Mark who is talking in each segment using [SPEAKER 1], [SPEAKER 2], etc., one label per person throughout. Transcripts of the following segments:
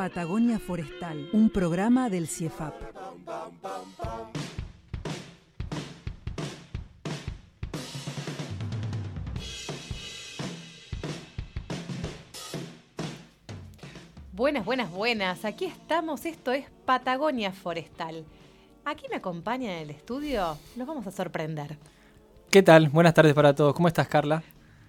[SPEAKER 1] Patagonia Forestal, un programa del CIEFAP.
[SPEAKER 2] Buenas, buenas, buenas. Aquí estamos. Esto es Patagonia Forestal. Aquí me acompaña en el estudio. Nos vamos a sorprender.
[SPEAKER 3] ¿Qué tal? Buenas tardes para todos. ¿Cómo estás, Carla?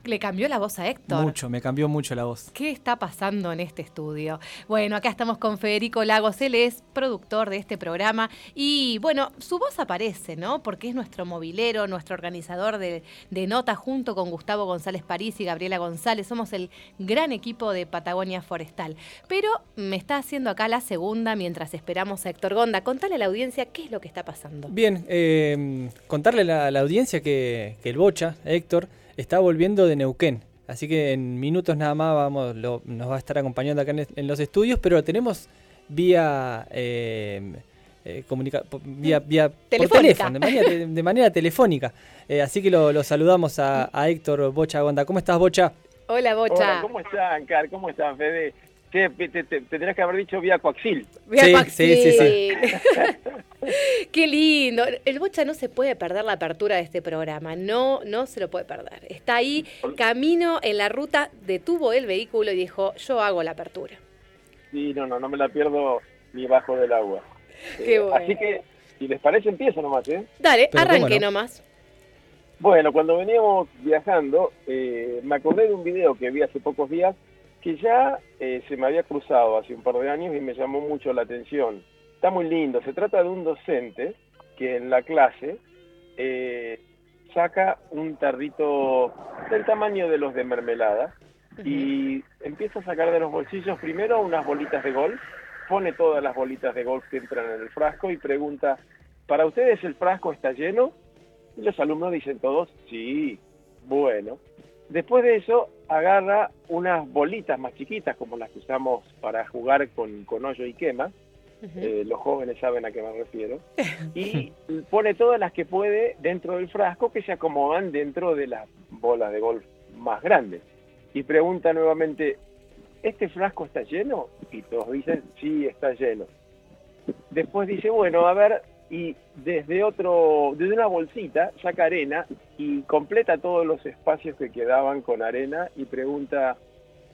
[SPEAKER 2] Le cambió la voz a Héctor.
[SPEAKER 3] Mucho, me cambió mucho la voz.
[SPEAKER 2] ¿Qué está pasando en este estudio? Bueno, acá estamos con Federico Lagos, él es productor de este programa y bueno, su voz aparece, ¿no? Porque es nuestro movilero, nuestro organizador de, de nota junto con Gustavo González París y Gabriela González. Somos el gran equipo de Patagonia Forestal. Pero me está haciendo acá la segunda mientras esperamos a Héctor Gonda. Contale a la audiencia qué es lo que está pasando.
[SPEAKER 3] Bien, eh, contarle a la, audiencia que, que el Bocha, Héctor, está volviendo de Neuquén. Así que en minutos nada más vamos, nos va a estar acompañando acá en, los estudios, pero tenemos vía eh, eh vía, vía por teléfono, de manera, telefónica. Eh, así que lo, saludamos a, Héctor Bocha Gonda. ¿Cómo estás, Bocha?
[SPEAKER 2] Hola, Bocha.
[SPEAKER 4] Hola, ¿cómo están, Car? ¿Cómo están, Fede? Te, tendrías que haber dicho vía coaxil.
[SPEAKER 2] Vía sí, coaxil. sí, sí, sí. Qué lindo. El Bocha no se puede perder la apertura de este programa. No, no se lo puede perder. Está ahí, camino en la ruta, detuvo el vehículo y dijo, yo hago la apertura.
[SPEAKER 4] Sí, no, no, no me la pierdo ni bajo del agua.
[SPEAKER 2] Qué eh, bueno.
[SPEAKER 4] Así que, si les parece, empiezo nomás, ¿eh?
[SPEAKER 2] Dale, arranque nomás.
[SPEAKER 4] Bueno, cuando veníamos viajando, eh, me acordé de un video que vi hace pocos días que ya eh, se me había cruzado hace un par de años y me llamó mucho la atención. Está muy lindo, se trata de un docente que en la clase eh, saca un tarrito del tamaño de los de mermelada y empieza a sacar de los bolsillos primero unas bolitas de golf, pone todas las bolitas de golf que entran en el frasco y pregunta, ¿para ustedes el frasco está lleno? Y los alumnos dicen todos, sí, bueno. Después de eso, agarra unas bolitas más chiquitas, como las que usamos para jugar con, con hoyo y quema. Eh, los jóvenes saben a qué me refiero. Y pone todas las que puede dentro del frasco que se acomodan dentro de las bolas de golf más grandes. Y pregunta nuevamente, ¿este frasco está lleno? Y todos dicen, sí, está lleno. Después dice, bueno, a ver, y desde otro, desde una bolsita saca arena y completa todos los espacios que quedaban con arena y pregunta,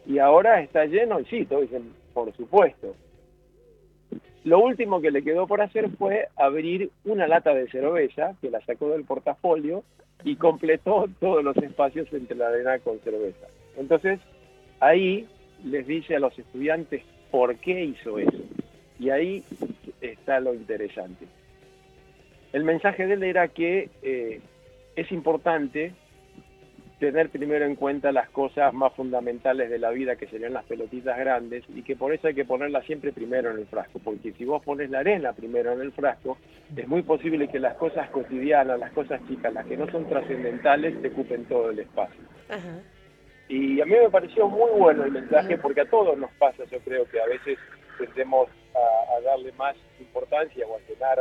[SPEAKER 4] ¿y ahora está lleno? Y sí, todos dicen, por supuesto. Lo último que le quedó por hacer fue abrir una lata de cerveza, que la sacó del portafolio, y completó todos los espacios entre la arena con cerveza. Entonces, ahí les dice a los estudiantes por qué hizo eso. Y ahí está lo interesante. El mensaje de él era que eh, es importante tener primero en cuenta las cosas más fundamentales de la vida, que serían las pelotitas grandes, y que por eso hay que ponerlas siempre primero en el frasco, porque si vos pones la arena primero en el frasco, es muy posible que las cosas cotidianas, las cosas chicas, las que no son trascendentales, te ocupen todo el espacio. Y a mí me pareció muy bueno el mensaje, porque a todos nos pasa, yo creo que a veces tendemos a, a darle más importancia o a llenar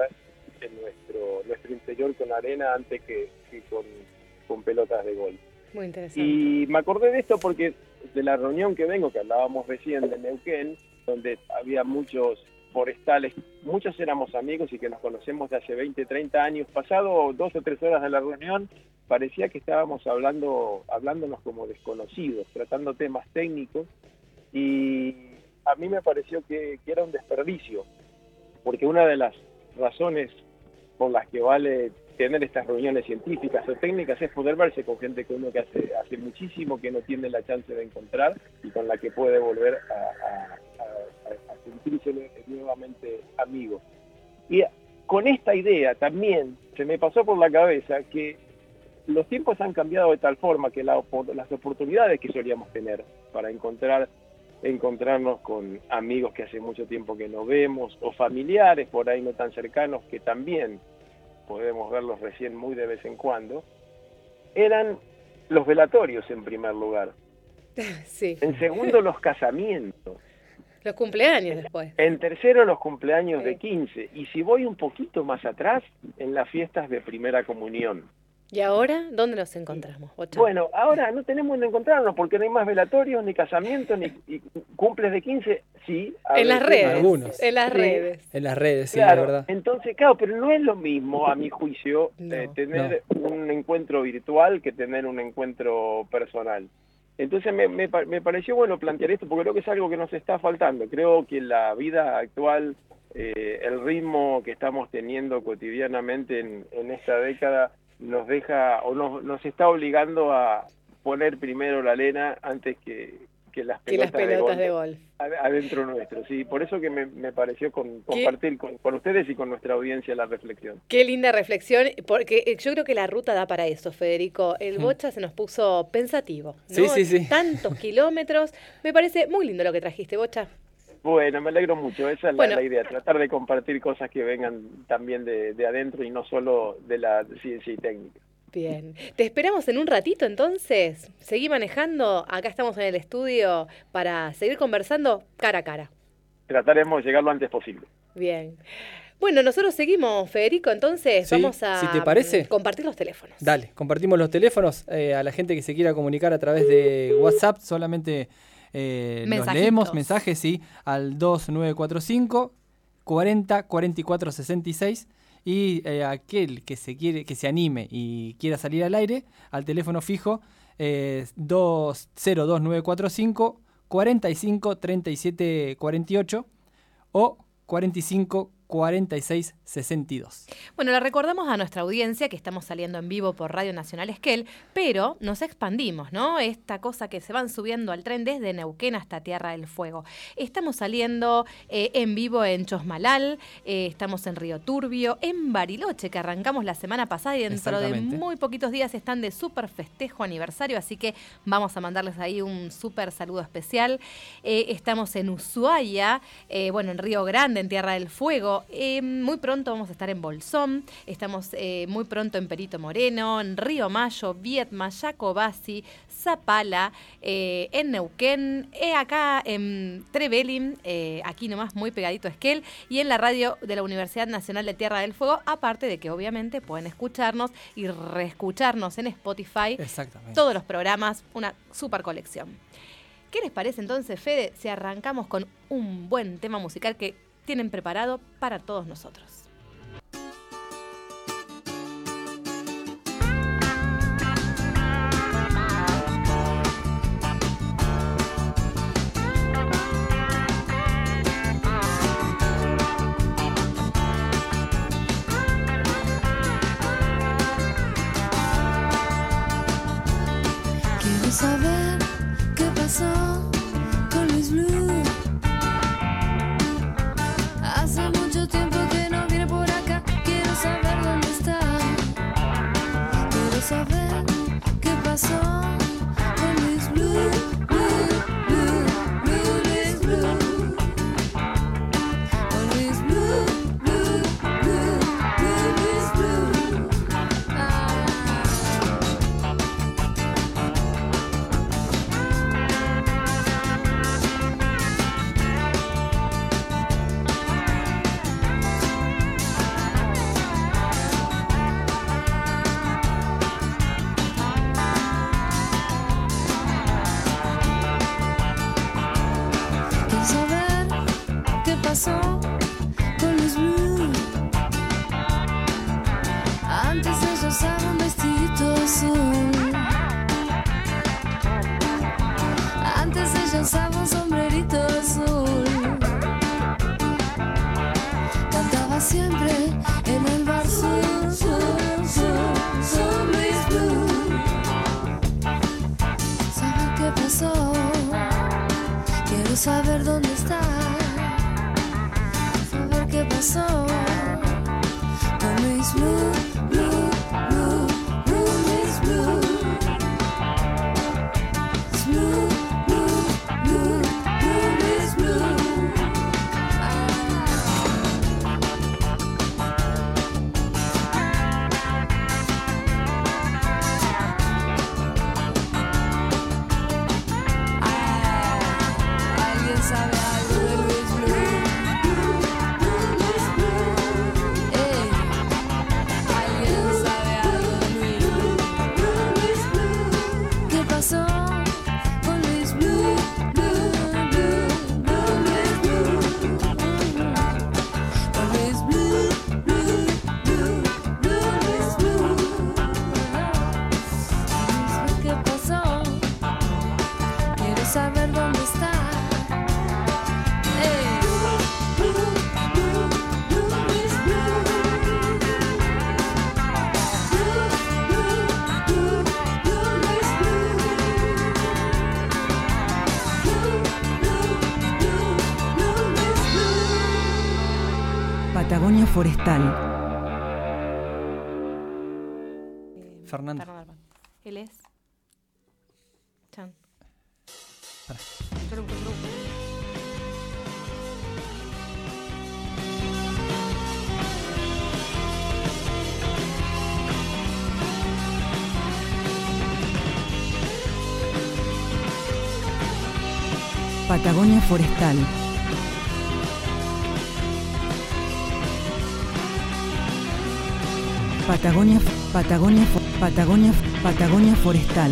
[SPEAKER 4] en nuestro, nuestro interior con arena antes que, con, pelotas de gol.
[SPEAKER 2] Muy interesante.
[SPEAKER 4] Y me acordé de esto porque de la reunión que vengo, que hablábamos recién de Neuquén, donde había muchos forestales, muchos éramos amigos y que nos conocemos de hace 20, 30 años. Pasado dos o tres horas de la reunión, parecía que estábamos hablando, hablándonos como desconocidos, tratando temas técnicos, y a mí me pareció que, que era un desperdicio, porque una de las razones por las que vale tener estas reuniones científicas o técnicas es poder verse con gente que uno que hace, hace muchísimo que no tiene la chance de encontrar y con la que puede volver a, sentirse nuevamente amigo. Y con esta idea también se me pasó por la cabeza que los tiempos han cambiado de tal forma que las oportunidades que solíamos tener para encontrar encontrarnos con amigos que hace mucho tiempo que no vemos, o familiares por ahí no tan cercanos que también podemos verlos recién muy de vez en cuando, eran los velatorios en primer lugar.
[SPEAKER 2] Sí.
[SPEAKER 4] En segundo, los casamientos.
[SPEAKER 2] Los cumpleaños después.
[SPEAKER 4] En tercero, los cumpleaños
[SPEAKER 2] Sí.
[SPEAKER 4] de 15. Y si voy un poquito más atrás, en las fiestas de primera comunión.
[SPEAKER 2] ¿Y ahora dónde nos encontramos, Bocha?
[SPEAKER 4] Bueno, ahora no tenemos donde encontrarnos porque no hay más velatorios, ni casamientos, ni cumples de 15, sí. a
[SPEAKER 2] en las redes.
[SPEAKER 3] Algunos.
[SPEAKER 2] En las
[SPEAKER 4] Sí.
[SPEAKER 2] redes.
[SPEAKER 3] En las redes, sí,
[SPEAKER 4] Claro,
[SPEAKER 3] la verdad.
[SPEAKER 4] entonces, claro, pero no es lo mismo, a mi juicio,
[SPEAKER 2] No.
[SPEAKER 4] eh, tener un encuentro virtual que tener un encuentro personal. Entonces me, me, me pareció bueno plantear esto porque creo que es algo que nos está faltando. Creo que la vida actual, eh, el ritmo que estamos teniendo cotidianamente en, en esta década nos deja o nos, nos está obligando a poner primero la arena antes que, que las
[SPEAKER 2] Que las
[SPEAKER 4] pelotas, de
[SPEAKER 2] de
[SPEAKER 4] gol
[SPEAKER 2] gol.
[SPEAKER 4] ad- adentro nuestro. Sí, por eso que me, me pareció con- compartir con, con ustedes y con nuestra audiencia la reflexión.
[SPEAKER 2] Qué linda reflexión, porque eh, yo creo que la ruta da para eso, Federico. El
[SPEAKER 3] Mm.
[SPEAKER 2] Bocha se nos puso pensativo. ¿no?
[SPEAKER 3] Sí, sí, sí.
[SPEAKER 2] Tantos kilómetros. Me parece muy lindo lo que trajiste, Bocha.
[SPEAKER 4] Bueno, me alegro mucho. Esa es la,
[SPEAKER 2] Bueno.
[SPEAKER 4] la idea, tratar de compartir cosas que vengan también de, de adentro y no solo de la ciencia y técnica.
[SPEAKER 2] Bien. Te esperamos en un ratito entonces. Seguí manejando. Acá estamos en el estudio para seguir conversando cara a cara.
[SPEAKER 4] Trataremos de llegar lo antes posible.
[SPEAKER 2] Bien. Bueno, nosotros seguimos, Federico, entonces
[SPEAKER 3] Sí,
[SPEAKER 2] vamos a
[SPEAKER 3] si te parece.
[SPEAKER 2] mm, compartir los teléfonos.
[SPEAKER 3] Dale, compartimos los teléfonos eh, a la gente que se quiera comunicar a través de WhatsApp, solamente eh, los leemos, mensajes, sí, al 2945 40 44 66 y eh, aquel que se quiere que se anime y quiera salir al aire al teléfono fijo eh, 2022945 45 37 48 o 45 46 62.
[SPEAKER 2] Bueno, le recordamos a nuestra audiencia que estamos saliendo en vivo por Radio Nacional Esquel, pero nos expandimos, ¿no? Esta cosa que se van subiendo al tren desde Neuquén hasta Tierra del Fuego. Estamos saliendo eh, en vivo en Chosmalal, eh, estamos en Río Turbio, en Bariloche, que arrancamos la semana pasada y dentro de muy poquitos días están de súper festejo aniversario, así que vamos a mandarles ahí un súper saludo especial. Eh, estamos en Ushuaia, bueno, en Río Grande, en Tierra del Fuego. Eh, muy pronto vamos a estar en Bolsón, estamos eh, muy pronto en Perito Moreno, en Río Mayo, Vietma, Jacobasi, Zapala, eh, en Neuquén, acá en Trevelin, aquí nomás muy pegadito a Esquel, y en la radio de la Universidad Nacional de Tierra del Fuego, aparte de que obviamente pueden escucharnos y reescucharnos en Spotify
[SPEAKER 3] Exactamente.
[SPEAKER 2] todos los programas, una super colección. ¿Qué les parece entonces, Fede, si arrancamos con un buen tema musical que tienen preparado para todos nosotros?
[SPEAKER 1] Forestal.
[SPEAKER 3] Fernando.
[SPEAKER 2] Fernando. Él es. Chan.
[SPEAKER 1] Patagonia Forestal. Patagonia, Patagonia, Patagonia, Patagonia Forestal.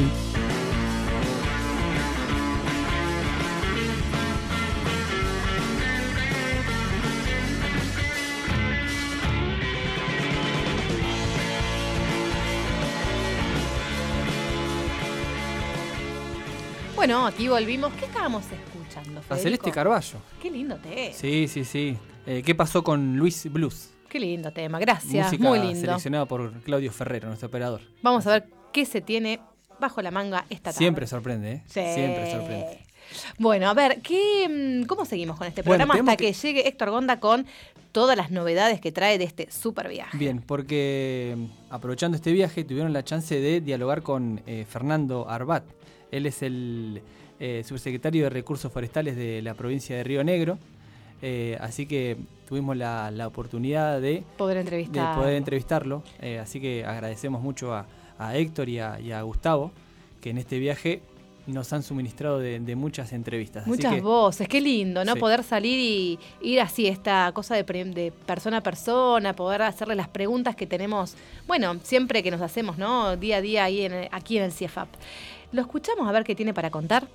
[SPEAKER 2] Bueno, aquí volvimos. ¿Qué estábamos escuchando,
[SPEAKER 3] A
[SPEAKER 2] Federico?
[SPEAKER 3] Celeste Carballo.
[SPEAKER 2] Qué lindo tema.
[SPEAKER 3] Sí, sí, sí. Eh, ¿Qué pasó con Luis Blues?
[SPEAKER 2] Qué lindo tema. Gracias.
[SPEAKER 3] Música
[SPEAKER 2] Muy lindo.
[SPEAKER 3] seleccionada por Claudio Ferrero, nuestro operador.
[SPEAKER 2] Vamos a ver qué se tiene bajo la manga esta tarde.
[SPEAKER 3] Siempre sorprende, ¿eh?
[SPEAKER 2] Sí.
[SPEAKER 3] Siempre sorprende.
[SPEAKER 2] Bueno, a ver, ¿qué, mm, ¿cómo seguimos con este programa hasta que... llegue Héctor Gonda con todas las novedades que trae de este super viaje?
[SPEAKER 3] Bien, porque mm, aprovechando este viaje tuvieron la chance de dialogar con eh, Fernando Arbat. Él es el eh, subsecretario de Recursos Forestales de la provincia de Río Negro. Eh, así que tuvimos la, la oportunidad de,
[SPEAKER 2] Poder
[SPEAKER 3] de
[SPEAKER 2] entrevistar.
[SPEAKER 3] poder entrevistarlo. Eh, así que agradecemos mucho a, a Héctor y a, y a Gustavo, que en este viaje nos han suministrado de, de muchas entrevistas. Así
[SPEAKER 2] Muchas
[SPEAKER 3] que-
[SPEAKER 2] voces, qué lindo, ¿no?
[SPEAKER 3] Sí.
[SPEAKER 2] Poder salir y ir así, esta cosa de, persona a persona, poder hacerle las preguntas que tenemos, bueno, siempre que nos hacemos, ¿no? Día a día ahí en, aquí en el CIEFAP. Lo escuchamos a ver qué tiene para contar.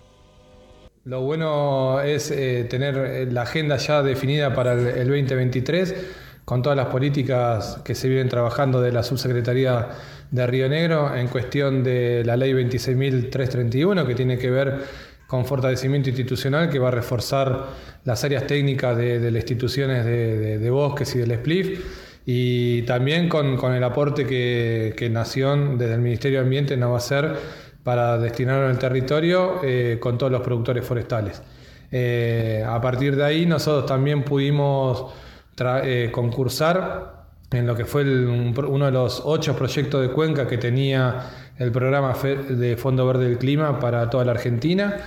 [SPEAKER 5] Lo bueno es eh, tener eh, la agenda ya definida para el, el 2023 con todas las políticas que se vienen trabajando de la Subsecretaría de Río Negro en cuestión de la ley 26.331 que tiene que ver con fortalecimiento institucional que va a reforzar las áreas técnicas de, las instituciones de, bosques y del SPLIF y también con, con el aporte que, que Nación desde el Ministerio de Ambiente nos va a hacer para destinarlo el territorio eh, con todos los productores forestales. Eh, a partir de ahí nosotros también pudimos eh, concursar en lo que fue el- uno de los ocho proyectos de cuenca que tenía el programa de Fondo Verde del Clima para toda la Argentina.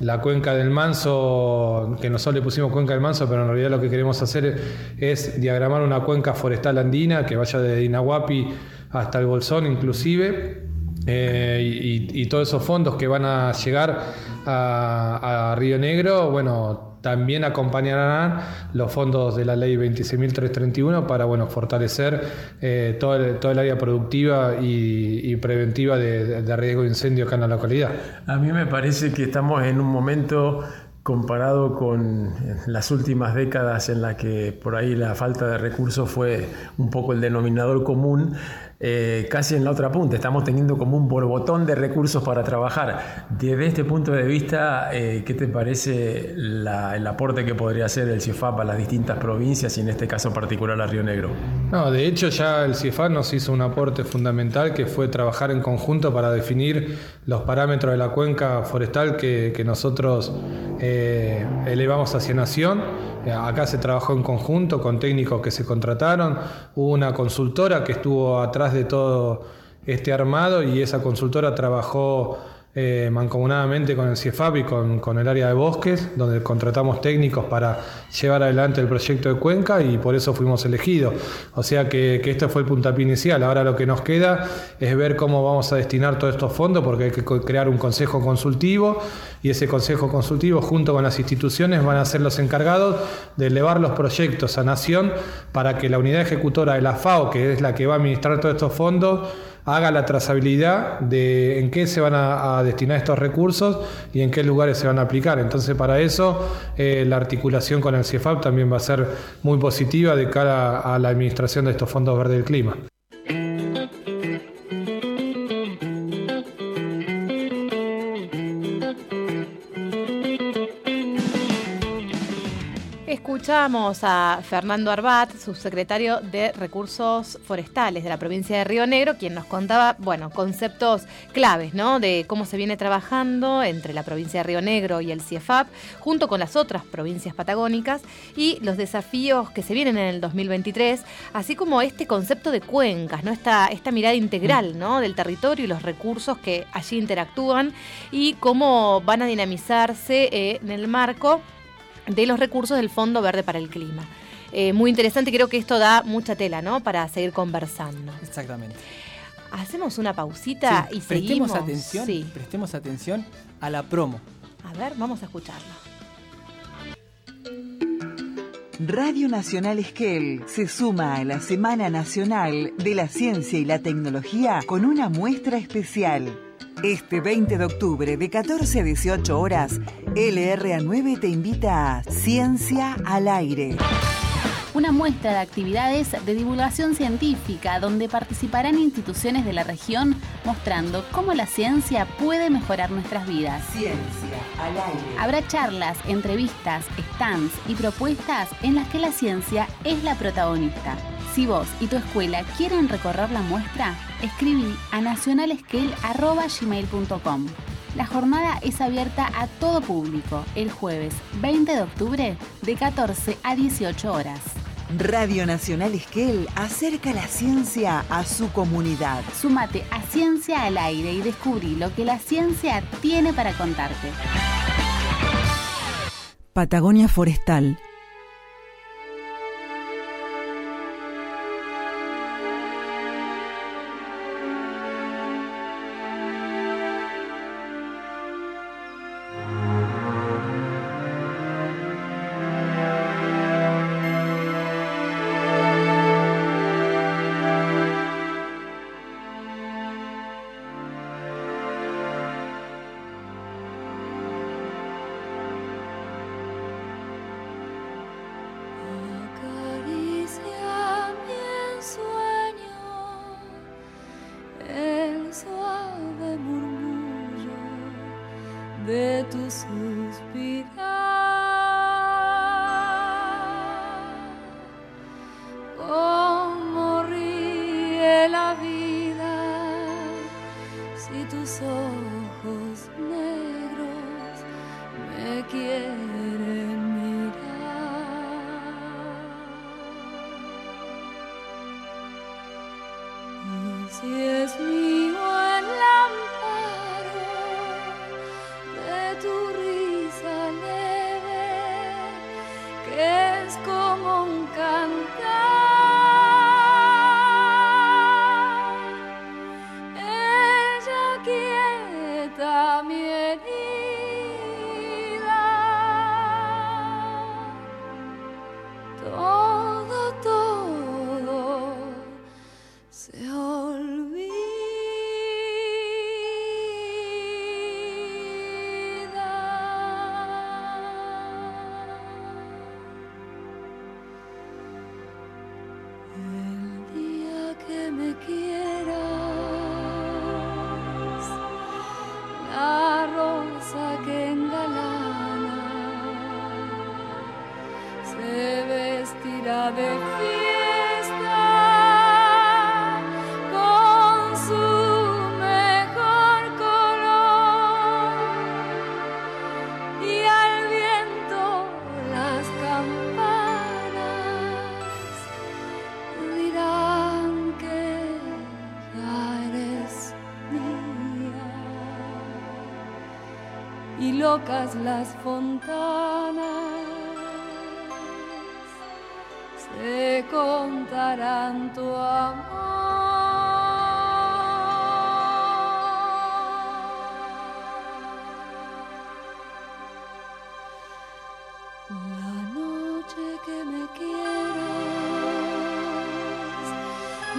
[SPEAKER 5] La cuenca del Manso, que nosotros le pusimos cuenca del Manso, pero en realidad lo que queremos hacer es diagramar una cuenca forestal andina que vaya desde Inahuapi hasta el Bolsón inclusive. Eh, y, todos esos fondos que van a llegar a, Río Negro, bueno, también acompañarán los fondos de la ley 26.331 para, bueno, fortalecer eh, todo, el, todo el área productiva y, preventiva de, riesgo de incendio acá en la localidad.
[SPEAKER 6] A mí me parece que estamos en un momento comparado con las últimas décadas en la que por ahí la falta de recursos fue un poco el denominador común, eh, casi en la otra punta. Estamos teniendo como un borbotón de recursos para trabajar. Desde este punto de vista, eh, ¿qué te parece el aporte que podría hacer el CIEFAP a las distintas provincias y en este caso particular a Río Negro?
[SPEAKER 5] No, de hecho ya el CIEFAP nos hizo un aporte fundamental que fue trabajar en conjunto para definir los parámetros de la cuenca forestal que, que nosotros eh, elevamos hacia Nación. Acá se trabajó en conjunto con técnicos que se contrataron, hubo una consultora que estuvo atrás de todo este armado y esa consultora trabajó eh, mancomunadamente con el CIEFAP y con, con el área de bosques, donde contratamos técnicos para llevar adelante el proyecto de Cuenca y por eso fuimos elegidos. O sea que, que este fue el puntapié inicial. Ahora lo que nos queda es ver cómo vamos a destinar todos estos fondos, porque hay que crear un consejo consultivo y ese consejo consultivo junto con las instituciones van a ser los encargados de elevar los proyectos a Nación para que la unidad ejecutora de la FAO, que es la que va a administrar todos estos fondos, haga la trazabilidad de en qué se van a, destinar estos recursos y en qué lugares se van a aplicar. Entonces, para eso, eh, la articulación con el CIEFAP también va a ser muy positiva de cara a la administración de estos fondos verdes del clima.
[SPEAKER 2] Escuchamos a Fernando Arbat, subsecretario de Recursos Forestales de la provincia de Río Negro, quien nos contaba, bueno, conceptos claves, ¿no? De cómo se viene trabajando entre la provincia de Río Negro y el CIEFAP, junto con las otras provincias patagónicas, y los desafíos que se vienen en el 2023, así como este concepto de cuencas, ¿no? Esta, esta mirada integral, ¿no? Del territorio y los recursos que allí interactúan y cómo van a dinamizarse eh, en el marco de los recursos del Fondo Verde para el Clima. Eh, muy interesante, creo que esto da mucha tela, ¿no? Para seguir conversando.
[SPEAKER 3] Exactamente.
[SPEAKER 2] Hacemos una pausita
[SPEAKER 3] Sí,
[SPEAKER 2] y
[SPEAKER 3] prestemos
[SPEAKER 2] seguimos.
[SPEAKER 3] atención,
[SPEAKER 2] Sí.
[SPEAKER 3] prestemos atención a la promo.
[SPEAKER 2] A ver, vamos a escucharla.
[SPEAKER 1] Radio Nacional Esquel se suma a la Semana Nacional de la Ciencia y la Tecnología con una muestra especial. Este 20 de octubre de 14 a 18 horas, LRA9 te invita a Ciencia al Aire.
[SPEAKER 7] Una muestra de actividades de divulgación científica donde participarán instituciones de la región mostrando cómo la ciencia puede mejorar nuestras vidas.
[SPEAKER 1] Ciencia al Aire.
[SPEAKER 7] Habrá charlas, entrevistas, stands y propuestas en las que la ciencia es la protagonista. Si vos y tu escuela quieren recorrer la muestra, escribí a nacionalesquel.gmail.com. La jornada es abierta a todo público el jueves 20 de octubre de 14 a 18 horas.
[SPEAKER 1] Radio Nacional Esquel acerca la ciencia a su comunidad.
[SPEAKER 7] Súmate a Ciencia al Aire y descubrí lo que la ciencia tiene para contarte.
[SPEAKER 1] Patagonia Forestal.
[SPEAKER 8] Tus ojos negros me quieren locas las fontanas se contarán tu amor. La noche que me quieras,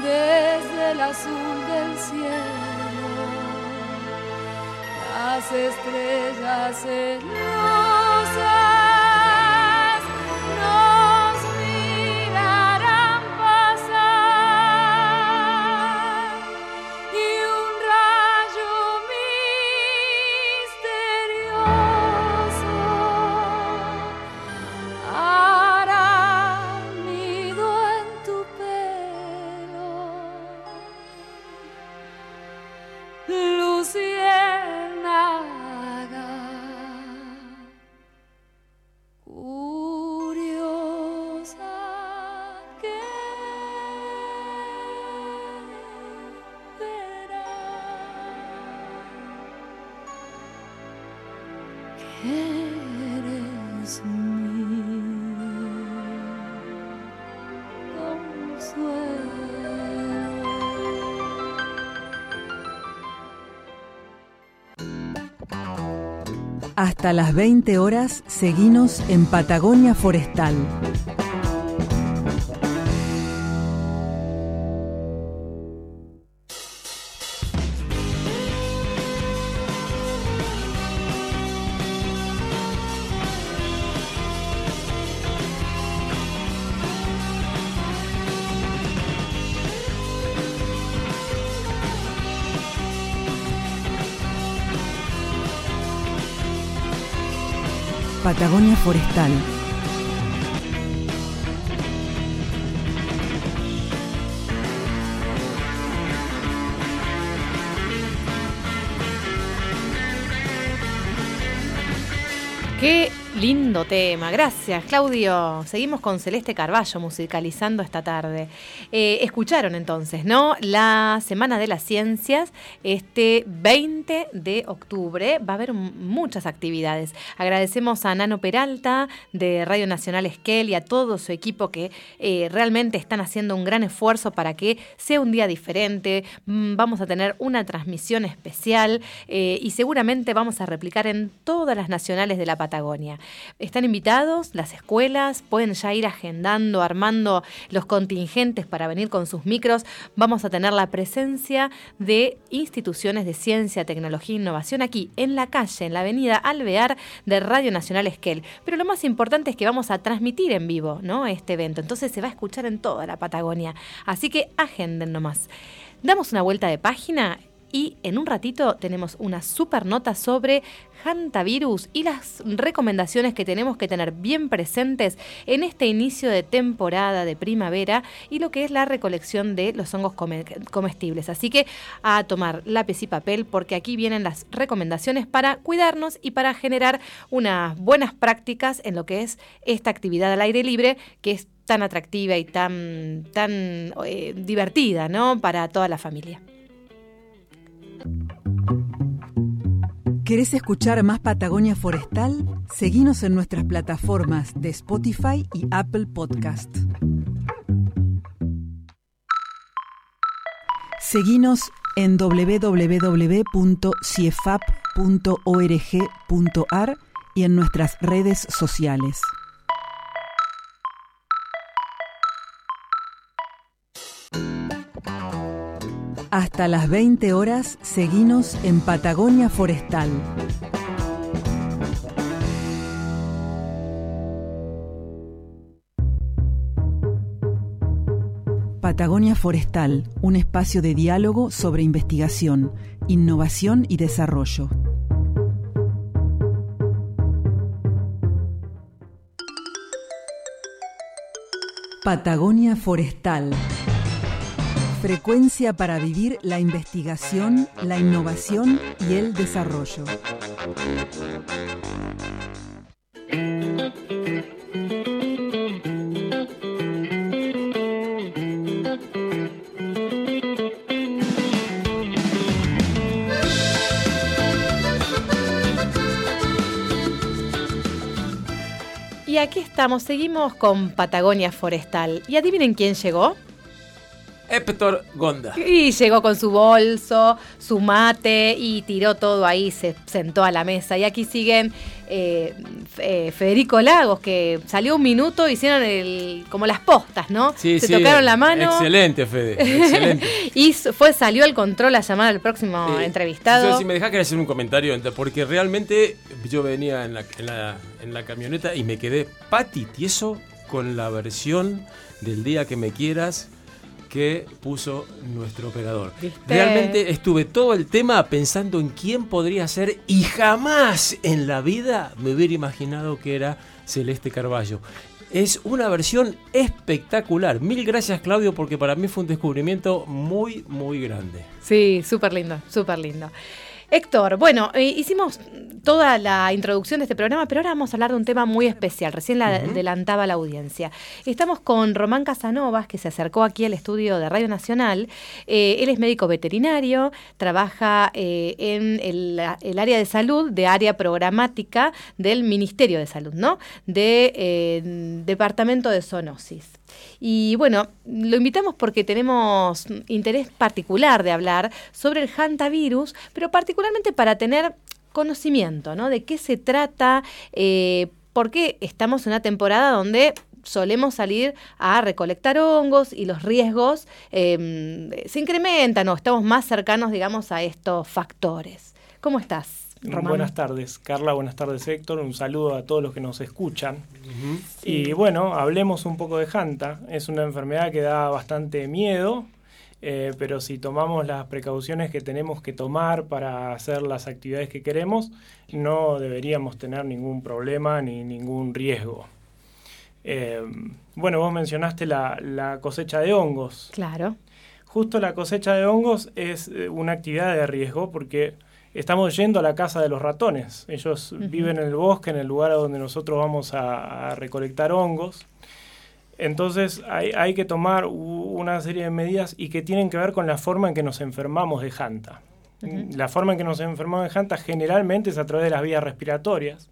[SPEAKER 8] desde el azul del cielo, las estrellas celosas
[SPEAKER 1] Hasta las 20 horas, seguinos en Patagonia Forestal. Patagonia Forestal.
[SPEAKER 2] Tema. Gracias, Claudio. Seguimos con Celeste Carballo musicalizando esta tarde. Eh, escucharon entonces, ¿no? La Semana de las Ciencias, este 20 de octubre. Va a haber muchas actividades. Agradecemos a Nano Peralta de Radio Nacional Esquel y a todo su equipo que eh, realmente están haciendo un gran esfuerzo para que sea un día diferente. Mm, Vamos a tener una transmisión especial eh, y seguramente vamos a replicar en todas las nacionales de la Patagonia. Están invitados las escuelas, pueden ya ir agendando, armando los contingentes para venir con sus micros. Vamos a tener la presencia de instituciones de ciencia, tecnología e innovación aquí en la calle, en la avenida Alvear de Radio Nacional Esquel. Pero lo más importante es que vamos a transmitir en vivo ¿no? este evento. Entonces se va a escuchar en toda la Patagonia. Así que agenden nomás. Damos una vuelta de página y en un ratito tenemos una super nota sobre hantavirus y las recomendaciones que tenemos que tener bien presentes en este inicio de temporada de primavera y lo que es la recolección de los hongos come- comestibles. Así que a tomar lápiz y papel porque aquí vienen las recomendaciones para cuidarnos y para generar unas buenas prácticas en lo que es esta actividad al aire libre que es tan atractiva y tan, tan eh, divertida ¿no? para toda la familia.
[SPEAKER 1] ¿Querés escuchar más Patagonia Forestal? Seguinos en nuestras plataformas de Spotify y Apple Podcast. Seguinos en www.ciefap.org.ar y en nuestras redes sociales. Hasta las 20 horas, seguinos en Patagonia Forestal. Patagonia Forestal, un espacio de diálogo sobre investigación, innovación y desarrollo. Patagonia Forestal. Frecuencia para vivir la investigación, la innovación y el desarrollo.
[SPEAKER 2] Y aquí estamos, seguimos con Patagonia Forestal. ¿Y adivinen quién llegó?
[SPEAKER 9] Héctor Gonda.
[SPEAKER 2] Y llegó con su bolso, su mate y tiró todo ahí, se sentó a la mesa. Y aquí siguen eh, eh, Federico Lagos, que salió un minuto, hicieron el, como las postas, ¿no?
[SPEAKER 9] Sí,
[SPEAKER 2] se
[SPEAKER 9] sí,
[SPEAKER 2] tocaron la mano.
[SPEAKER 9] Excelente, Fede. Excelente.
[SPEAKER 2] y fue, salió al control a llamar al próximo
[SPEAKER 9] Eh,
[SPEAKER 2] entrevistado.
[SPEAKER 9] yo, si me dejás quería hacer un comentario, ent- porque realmente yo venía en la, en la, en la camioneta y me quedé pati tieso con la versión del día que me quieras que puso nuestro operador.
[SPEAKER 2] ¿Viste?
[SPEAKER 9] Realmente estuve todo el tema pensando en quién podría ser y jamás en la vida me hubiera imaginado que era Celeste Carballo. Es una versión espectacular. Mil gracias Claudio porque para mí fue un descubrimiento muy, muy grande.
[SPEAKER 2] Sí, súper lindo, súper lindo. Héctor, bueno, eh, hicimos toda la introducción de este programa, pero ahora vamos a hablar de un tema muy especial. Recién la adelantaba la audiencia. Estamos con Román Casanovas, que se acercó aquí al estudio de Radio Nacional. Eh, él es médico veterinario, trabaja eh, en el, el área de salud, de área programática del Ministerio de Salud, ¿no? De Departamento de Zoonosis. Y bueno, lo invitamos porque tenemos interés particular de hablar sobre el hantavirus, pero particularmente para tener conocimiento, ¿no? De qué se trata, eh, porque estamos en una temporada donde solemos salir a recolectar hongos y los riesgos eh, se incrementan o estamos más cercanos, digamos, a estos factores. ¿Cómo estás? Román?
[SPEAKER 10] Buenas tardes, Carla. Buenas tardes, Héctor. Un saludo a todos los que nos escuchan. Y bueno, hablemos un poco de Hanta. Es una enfermedad que da bastante miedo, eh, pero si tomamos las precauciones que tenemos que tomar para hacer las actividades que queremos, no deberíamos tener ningún problema ni ningún riesgo. Eh, bueno, vos mencionaste la, la cosecha de hongos.
[SPEAKER 2] Claro.
[SPEAKER 10] Justo la cosecha de hongos es eh, una actividad de riesgo porque estamos yendo a la casa de los ratones. Ellos viven en el bosque, en el lugar donde nosotros vamos a, a recolectar hongos. Entonces hay, hay que tomar una serie de medidas y que tienen que ver con la forma en que nos enfermamos de Hanta. La forma en que nos enfermamos de Hanta generalmente es a través de las vías respiratorias.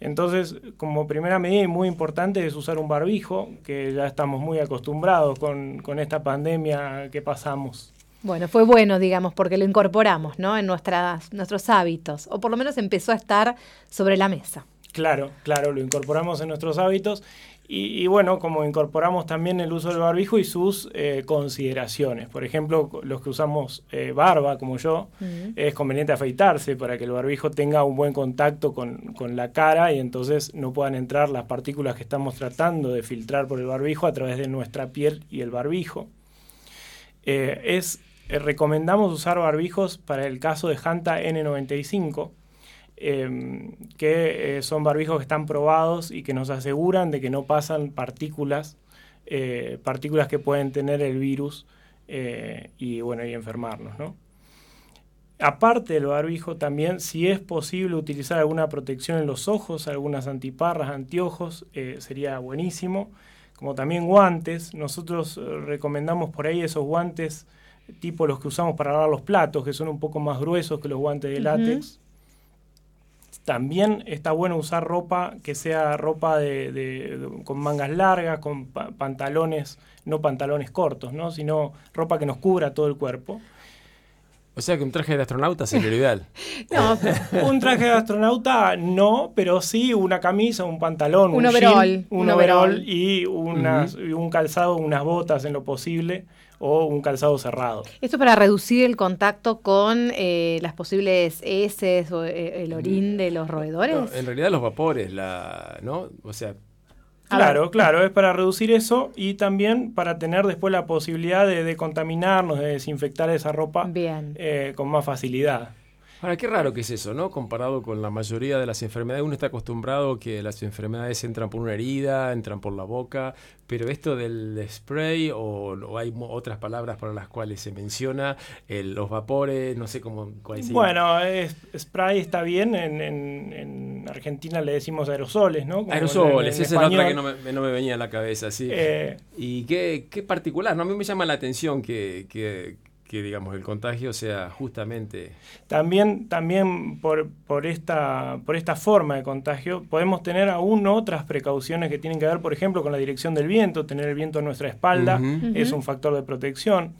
[SPEAKER 10] Entonces, como primera medida y muy importante es usar un barbijo, que ya estamos muy acostumbrados con, con esta pandemia que pasamos.
[SPEAKER 2] Bueno, fue bueno, digamos, porque lo incorporamos, ¿no? En nuestras, nuestros hábitos, o por lo menos empezó a estar sobre la mesa.
[SPEAKER 10] Claro, claro, lo incorporamos en nuestros hábitos y, y bueno, como incorporamos también el uso del barbijo y sus eh, consideraciones. Por ejemplo, los que usamos eh, barba, como yo, es conveniente afeitarse para que el barbijo tenga un buen contacto con, con la cara y entonces no puedan entrar las partículas que estamos tratando de filtrar por el barbijo a través de nuestra piel y el barbijo. Eh, es, eh, recomendamos usar barbijos para el caso de Hanta N95, eh, que eh, son barbijos que están probados y que nos aseguran de que no pasan partículas, eh, partículas que pueden tener el virus y bueno y enfermarnos, ¿no? Aparte del barbijo, también si es posible utilizar alguna protección en los ojos, algunas antiparras, anteojos, sería buenísimo. Como también guantes, nosotros recomendamos por ahí esos guantes tipo los que usamos para lavar los platos, que son un poco más gruesos que los guantes de látex. También está bueno usar ropa que sea ropa de, de- de- con mangas largas, con pa- pantalones, no pantalones cortos, ¿no? sino ropa que nos cubra todo el cuerpo.
[SPEAKER 9] O sea que un traje de astronauta sería lo ideal.
[SPEAKER 2] No,
[SPEAKER 10] un traje de astronauta no, pero sí una camisa, un pantalón,
[SPEAKER 2] Un
[SPEAKER 10] un,
[SPEAKER 2] overall,
[SPEAKER 10] jean, un,
[SPEAKER 2] un
[SPEAKER 10] overall
[SPEAKER 2] overall.
[SPEAKER 10] y unas, y un calzado, unas botas en lo posible o un calzado cerrado.
[SPEAKER 2] Esto para reducir el contacto con eh, las posibles heces o eh, el orín de los roedores.
[SPEAKER 9] No, en realidad los vapores, la, ¿no? O sea,
[SPEAKER 10] Claro, claro, es para reducir eso y también para tener después la posibilidad de, de contaminarnos, de desinfectar esa ropa
[SPEAKER 2] Bien.
[SPEAKER 10] eh, con más facilidad.
[SPEAKER 9] Ahora, qué raro que es eso, ¿no? Comparado con la mayoría de las enfermedades, uno está acostumbrado que las enfermedades entran por una herida, entran por la boca, pero esto del spray o, o hay otras palabras para las cuales se menciona, el- los vapores, no sé cómo... cuál es-
[SPEAKER 10] Bueno, es- spray está bien, en, en- en Argentina le decimos aerosoles, ¿no? Como
[SPEAKER 9] Aerosoles,
[SPEAKER 10] en-
[SPEAKER 9] esa es la otra que
[SPEAKER 10] español.
[SPEAKER 9] no me, no me venía a la cabeza, sí.
[SPEAKER 10] Eh,
[SPEAKER 9] y qué, qué particular, ¿no? A mí me llama la atención que, que, que, digamos, el contagio sea justamente...
[SPEAKER 10] También, también por, por, esta, por esta forma de contagio podemos tener aún otras precauciones que tienen que ver, por ejemplo, con la dirección del viento, tener el viento a nuestra espalda es un factor de protección.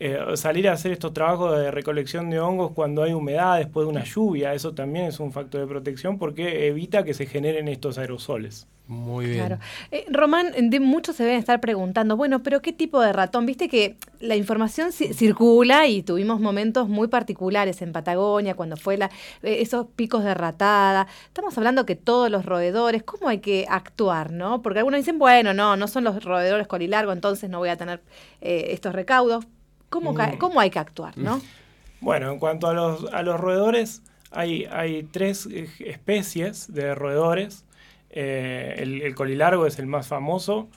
[SPEAKER 10] Eh, salir a hacer estos trabajos de recolección de hongos cuando hay humedad después de una lluvia, eso también es un factor de protección porque evita que se generen estos aerosoles.
[SPEAKER 9] Muy bien.
[SPEAKER 2] Claro. Eh, Román, de muchos se deben estar preguntando, bueno, pero ¿qué tipo de ratón? Viste que la información ci- circula y tuvimos momentos muy particulares en Patagonia, cuando fue la, eh, esos picos de ratada. Estamos hablando que todos los roedores, ¿cómo hay que actuar, no? Porque algunos dicen, bueno, no, no son los roedores colilargo, entonces no voy a tener eh, estos recaudos. ¿Cómo,
[SPEAKER 10] Mm.
[SPEAKER 2] ¿Cómo hay que actuar, no?
[SPEAKER 10] Bueno, en cuanto a los, a los roedores, hay, hay tres eh, especies de roedores. Eh, el, el colilargo es el más famoso,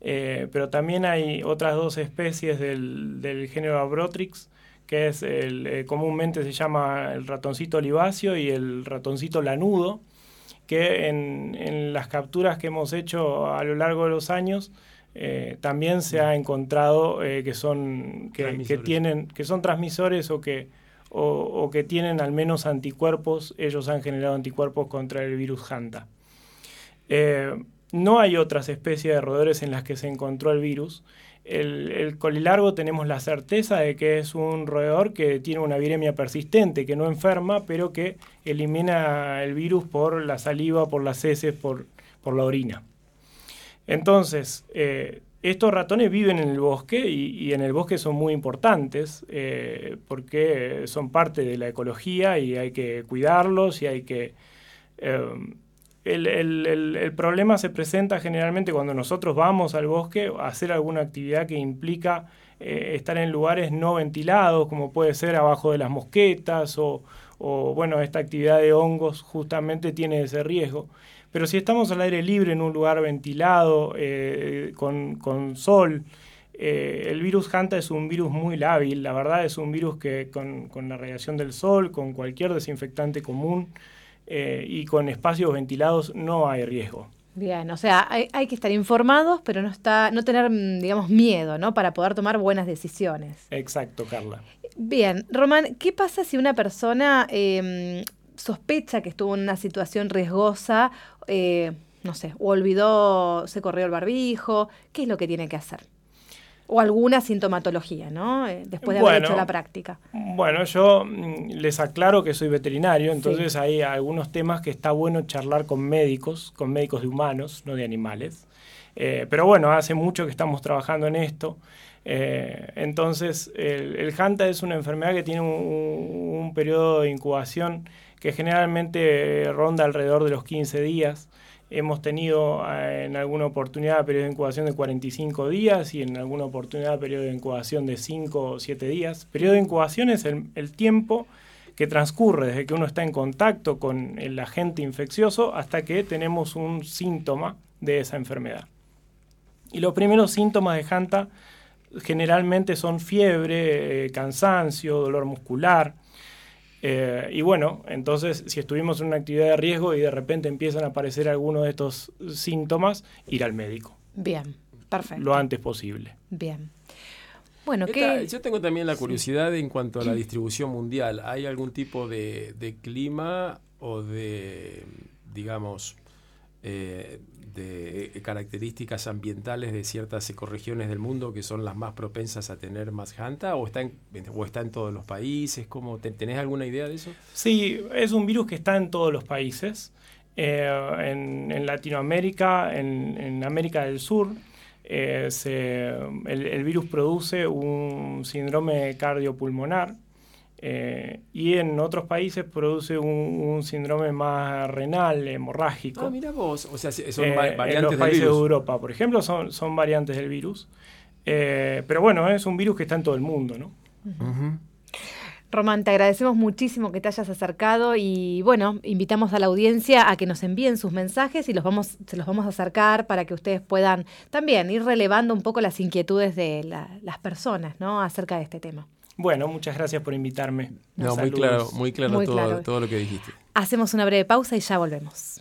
[SPEAKER 10] eh, pero también hay otras dos especies del, del género Abrotrix que es el, eh, comúnmente se llama el ratoncito oliváceo y el ratoncito lanudo, que en, en las capturas que hemos hecho a lo largo de los años eh, también se ha encontrado eh, que son que, tienen que son transmisores o que o, o que tienen al menos anticuerpos. Ellos han generado anticuerpos contra el virus Hanta. Eh, no hay otras especies de roedores en las que se encontró el virus. El, el colilargo tenemos la certeza de que es un roedor que tiene una viremia persistente, que no enferma, pero que elimina el virus por la saliva, por las heces, por, por la orina. Entonces, eh, estos ratones viven en el bosque y, en el bosque son muy importantes eh, porque son parte de la ecología y hay que cuidarlos y hay que... eh, el, el- el- problema se presenta generalmente cuando nosotros vamos al bosque a hacer alguna actividad que implica estar en lugares no ventilados, como puede ser abajo de las mosquetas o, o, bueno, esta actividad de hongos justamente tiene ese riesgo. Pero si estamos al aire libre en un lugar ventilado, eh, con, con sol, eh, el virus Hanta es un virus muy lábil, la verdad es un virus que con, con la radiación del sol, con cualquier desinfectante común eh, y con espacios ventilados no hay riesgo.
[SPEAKER 2] Bien, o sea, hay, hay que estar informados, pero no está, no tener, mm, digamos, miedo, ¿no? Para poder tomar buenas decisiones.
[SPEAKER 10] Exacto, Carla.
[SPEAKER 2] Bien, Román, ¿qué pasa si una persona eh, sospecha que estuvo en una situación riesgosa, eh, no sé, o olvidó, se corrió el barbijo? ¿Qué es lo que tiene que hacer? O alguna sintomatología, ¿no? Eh, después de haber
[SPEAKER 10] Bueno.
[SPEAKER 2] hecho la práctica.
[SPEAKER 10] Bueno, yo mm, les aclaro que soy veterinario, entonces hay algunos temas que está bueno charlar con médicos, con médicos de humanos, no de animales. Eh, pero bueno, hace mucho que estamos trabajando en esto. Eh, entonces, el, el Hanta es una enfermedad que tiene un, un periodo de incubación que generalmente ronda alrededor de los 15 días. Hemos tenido eh, en alguna oportunidad periodo de incubación de 45 días y en alguna oportunidad periodo de incubación de 5 o 7 días. Periodo de incubación es el, el tiempo que transcurre desde que uno está en contacto con el agente infeccioso hasta que tenemos un síntoma de esa enfermedad. Y los primeros síntomas de Hanta generalmente son fiebre, eh, cansancio, dolor muscular. Eh, y bueno, entonces si estuvimos en una actividad de riesgo y de repente empiezan a aparecer algunos de estos síntomas, ir al médico
[SPEAKER 2] Bien, perfecto.
[SPEAKER 10] lo antes posible.
[SPEAKER 2] Bien. Bueno,
[SPEAKER 9] Esta-
[SPEAKER 2] ¿qué?
[SPEAKER 9] yo tengo también la curiosidad en cuanto a la distribución mundial. ¿Hay algún tipo de, de clima o de, digamos, eh, de características ambientales de ciertas ecorregiones del mundo que son las más propensas a tener más janta? ¿O está en, o está en todos los países? ¿Cómo, te- ¿Tenés alguna idea de eso?
[SPEAKER 10] Sí, es un virus que está en todos los países. Eh, en, en Latinoamérica, en, en América del Sur, eh, se- el virus produce un síndrome cardiopulmonar eh, y en otros países produce un, un síndrome más renal, hemorrágico.
[SPEAKER 9] Ah, mira vos. O sea, son
[SPEAKER 10] Eh, en los
[SPEAKER 9] del
[SPEAKER 10] países de
[SPEAKER 9] virus.
[SPEAKER 10] Europa, por ejemplo, son, son variantes del virus. Eh, pero bueno, es un virus que está en todo el mundo, ¿no?
[SPEAKER 2] Román, te agradecemos muchísimo que te hayas acercado y bueno, invitamos a la audiencia a que nos envíen sus mensajes y los vamos, se los vamos a acercar para que ustedes puedan también ir relevando un poco las inquietudes de la- las personas, ¿no? Acerca de este tema.
[SPEAKER 10] Bueno, muchas gracias por invitarme.
[SPEAKER 9] No, muy
[SPEAKER 10] Saludos.
[SPEAKER 9] claro, muy claro,
[SPEAKER 2] Muy
[SPEAKER 9] todo,
[SPEAKER 2] claro.
[SPEAKER 9] todo lo que dijiste.
[SPEAKER 2] Hacemos una breve pausa y ya volvemos.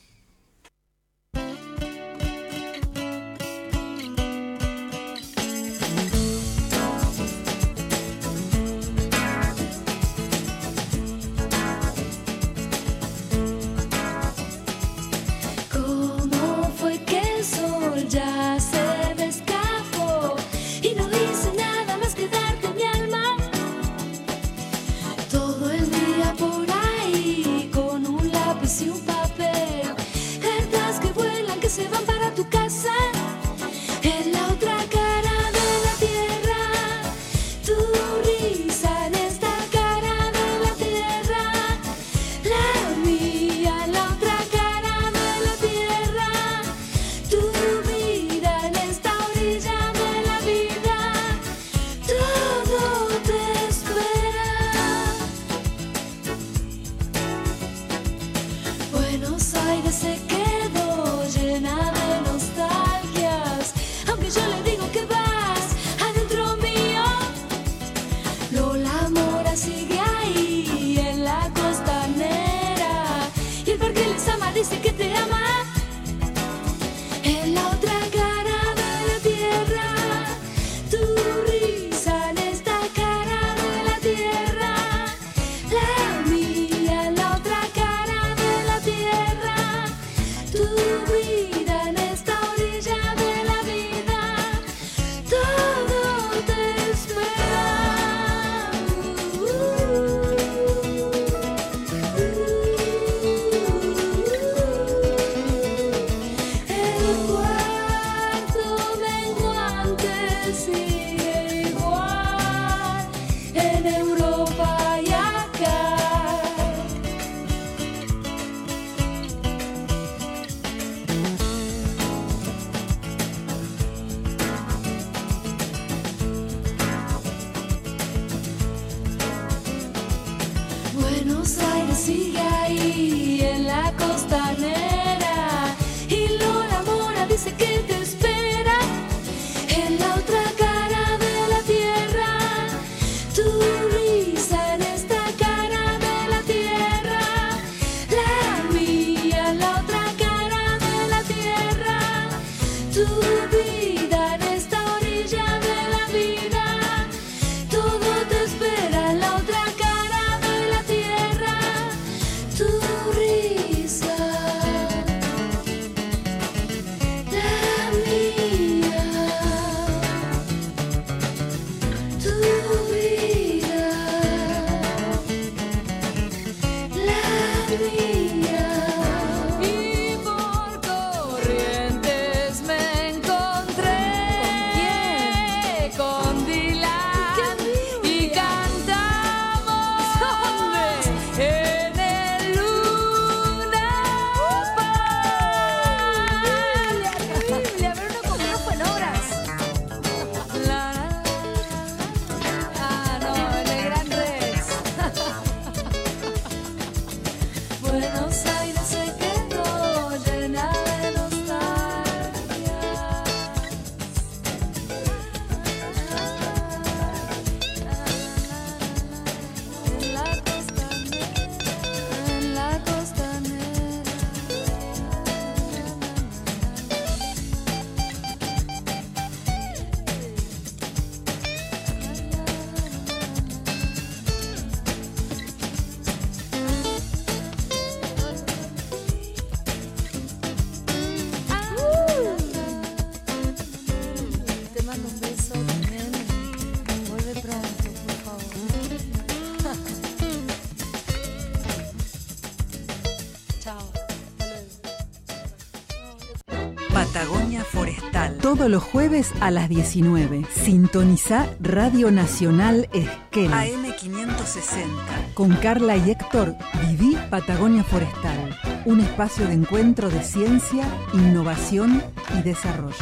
[SPEAKER 1] Todos los jueves a las 19. Sintoniza Radio Nacional Esquel. AM560. Con Carla y Héctor, viví Patagonia Forestal. Un espacio de encuentro de ciencia, innovación y desarrollo.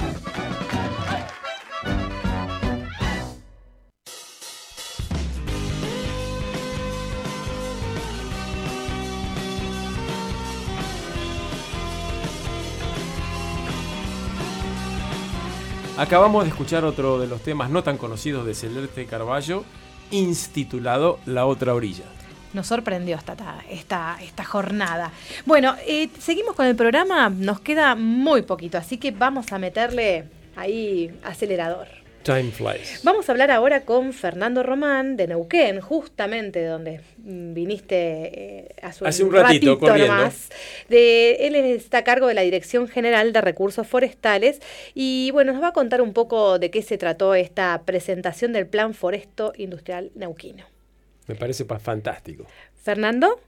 [SPEAKER 9] Acabamos de escuchar otro de los temas no tan conocidos de Celeste Carballo, intitulado La otra orilla.
[SPEAKER 2] Nos sorprendió esta, ta- esta, esta jornada. Bueno, eh, seguimos con el programa. Nos queda muy poquito, así que vamos a meterle ahí acelerador.
[SPEAKER 9] Time flies.
[SPEAKER 2] Vamos a hablar ahora con Fernando Román de Neuquén, justamente de donde mm, viniste eh, hace,
[SPEAKER 9] Hace un ratito,
[SPEAKER 2] nomás. De, él está a cargo de la Dirección General de Recursos Forestales y bueno, nos va a contar un poco de qué se trató esta presentación del Plan Foresto Industrial Neuquino.
[SPEAKER 9] Me parece pa- fantástico.
[SPEAKER 2] Fernando,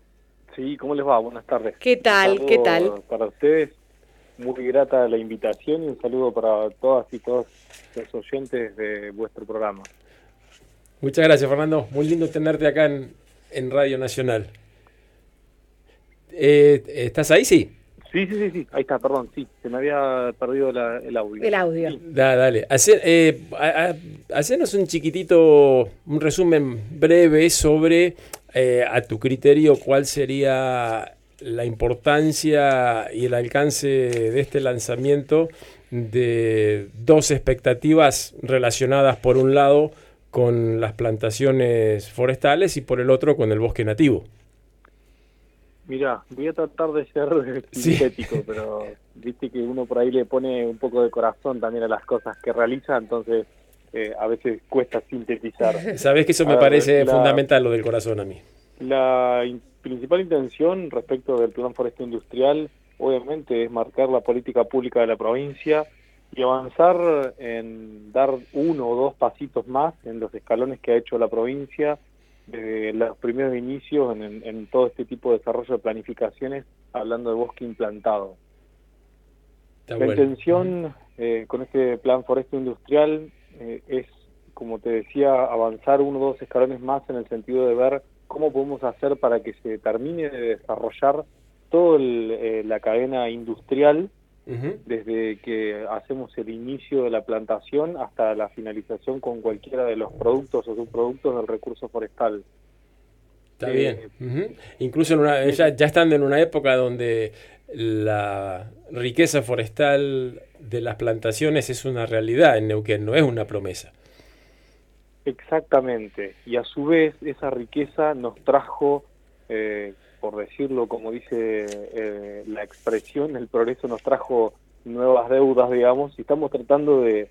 [SPEAKER 11] Sí, ¿cómo les va? Buenas tardes.
[SPEAKER 2] ¿qué tal? ¿Qué tal?
[SPEAKER 11] Para ustedes, muy grata la invitación y un saludo para todas y todos los oyentes de vuestro programa.
[SPEAKER 9] Muchas gracias, Fernando. Muy lindo tenerte acá en, en Radio Nacional. Eh, ¿Estás ahí? Sí.
[SPEAKER 11] Sí, sí, sí, sí, ahí está, perdón, sí, se me había perdido la- el audio.
[SPEAKER 2] El audio.
[SPEAKER 9] Da, dale. Hace- eh, a- a- hacenos un chiquitito, un resumen breve sobre, eh, a tu criterio, cuál sería la importancia y el alcance de este lanzamiento de dos expectativas relacionadas, por un lado, con las plantaciones forestales y por el otro con el bosque nativo.
[SPEAKER 11] Mira, voy a tratar de ser
[SPEAKER 9] Sí.
[SPEAKER 11] sintético, pero viste que uno por ahí le pone un poco de corazón también a las cosas que realiza, entonces eh, a veces cuesta sintetizar.
[SPEAKER 9] Sabes que eso me
[SPEAKER 11] ver,
[SPEAKER 9] parece
[SPEAKER 11] la-
[SPEAKER 9] fundamental, lo del corazón a mí.
[SPEAKER 11] La principal intención respecto del plan forestal industrial, obviamente, es marcar la política pública de la provincia y avanzar en dar uno o dos pasitos más en los escalones que ha hecho la provincia desde los primeros inicios en, en- en todo este tipo de desarrollo de planificaciones, hablando de bosque implantado.
[SPEAKER 9] Está
[SPEAKER 11] La
[SPEAKER 9] bueno.
[SPEAKER 11] intención eh, con este plan forestal industrial eh, es, como te decía, avanzar uno o dos escalones más en el sentido de ver cómo podemos hacer para que se termine de desarrollar toda la cadena industrial desde que hacemos el inicio de la plantación hasta la finalización con cualquiera de los productos o subproductos del recurso forestal.
[SPEAKER 9] Está
[SPEAKER 11] Eh,
[SPEAKER 9] bien. Incluso en una, ya, ya estando en una época donde la riqueza forestal de las plantaciones es una realidad en Neuquén, no es una promesa.
[SPEAKER 11] Exactamente, y a su vez esa riqueza nos trajo, eh, por decirlo como dice eh, la expresión, el progreso nos trajo nuevas deudas, digamos, y estamos tratando de,